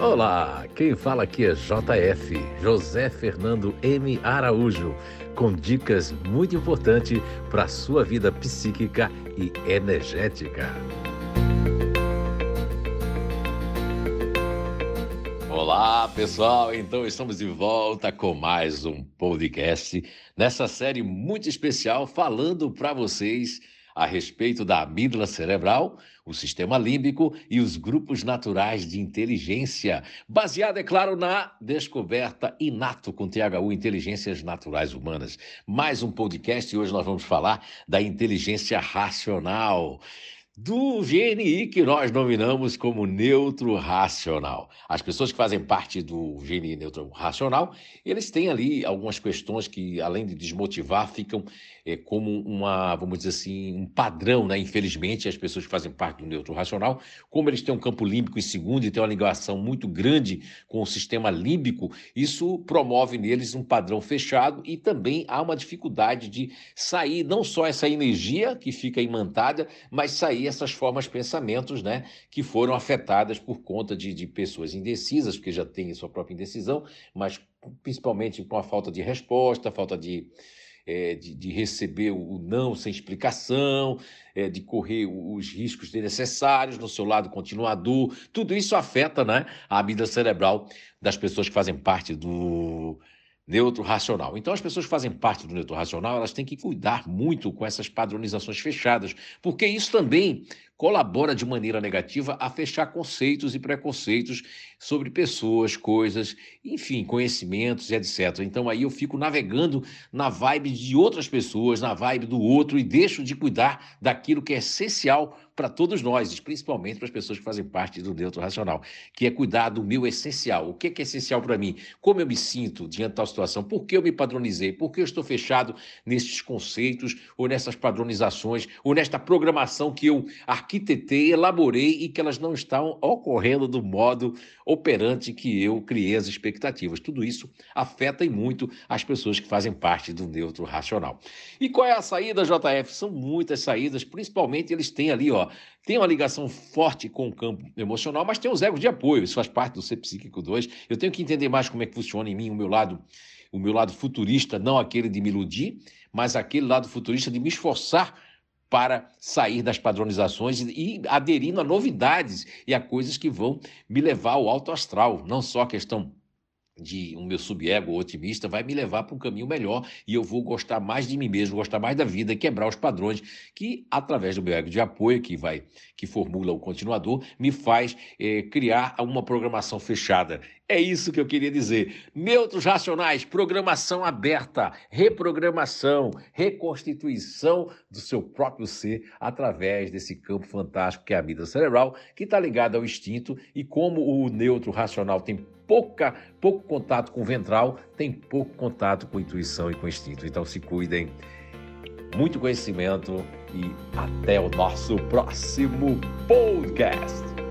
Olá, quem fala aqui é JF, José Fernando M. Araújo, com dicas muito importantes para a sua vida psíquica e energética. Olá, pessoal! Então estamos de volta com mais um podcast nessa série muito especial falando para vocês a respeito da amígdala cerebral, o sistema límbico e os grupos naturais de inteligência, baseado, é claro, na descoberta Inato com THU Inteligências Naturais Humanas. Mais um podcast e hoje nós vamos falar da inteligência racional do GNI que nós nominamos como neutro racional. As pessoas que fazem parte do GNI neutro racional, eles têm ali algumas questões que, além de desmotivar, ficam é, como uma, vamos dizer assim, um padrão, né? Infelizmente, as pessoas que fazem parte do neutro racional, como eles têm um campo límbico em segundo e têm uma ligação muito grande com o sistema límbico, isso promove neles um padrão fechado e também há uma dificuldade de sair não só essa energia que fica imantada, mas sair essas formas pensamentos, né, que foram afetadas por conta de, de pessoas indecisas, porque já têm sua própria indecisão, mas principalmente com a falta de resposta, falta de, é, de, de, receber o não sem explicação, é, de correr os riscos desnecessários no seu lado continuador. Tudo isso afeta né, a vida cerebral das pessoas que fazem parte do neutro racional. Então, as pessoas que fazem parte do neutro racional, elas têm que cuidar muito com essas padronizações fechadas, porque isso também colabora de maneira negativa a fechar conceitos e preconceitos sobre pessoas, coisas, enfim, conhecimentos e etc. Então aí eu fico navegando na vibe de outras pessoas, na vibe do outro e deixo de cuidar daquilo que é essencial para todos nós, principalmente para as pessoas que fazem parte do neutro racional, que é cuidar do meu essencial. O que é essencial para mim? Como eu me sinto diante da situação? Por que eu me padronizei? Por que eu estou fechado nesses conceitos ou nessas padronizações ou nesta programação que eu arquitetei, elaborei e que elas não estão ocorrendo do modo operante que eu criei as expectativas. Tudo isso afeta e muito as pessoas que fazem parte do neutro racional. E qual é a saída, JF? São muitas saídas, principalmente eles têm ali, ó, tem uma ligação forte com o campo emocional, mas tem os egos de apoio, isso faz parte do Ser Psíquico 2. Eu tenho que entender mais como é que funciona em mim o meu lado o meu lado futurista, não aquele de me iludir, mas aquele lado futurista de me esforçar para sair das padronizações e aderindo a novidades e a coisas que vão me levar ao alto astral, não só a questão de um meu subego otimista vai me levar para um caminho melhor e eu vou gostar mais de mim mesmo, gostar mais da vida, quebrar os padrões que através do meu ego de apoio que vai que formula o continuador me faz é, criar uma programação fechada é isso que eu queria dizer. Neutros racionais, programação aberta, reprogramação, reconstituição do seu próprio ser através desse campo fantástico que é a vida cerebral, que está ligado ao instinto e como o neutro racional tem pouca, pouco contato com o ventral, tem pouco contato com intuição e com instinto. Então se cuidem. Muito conhecimento e até o nosso próximo podcast.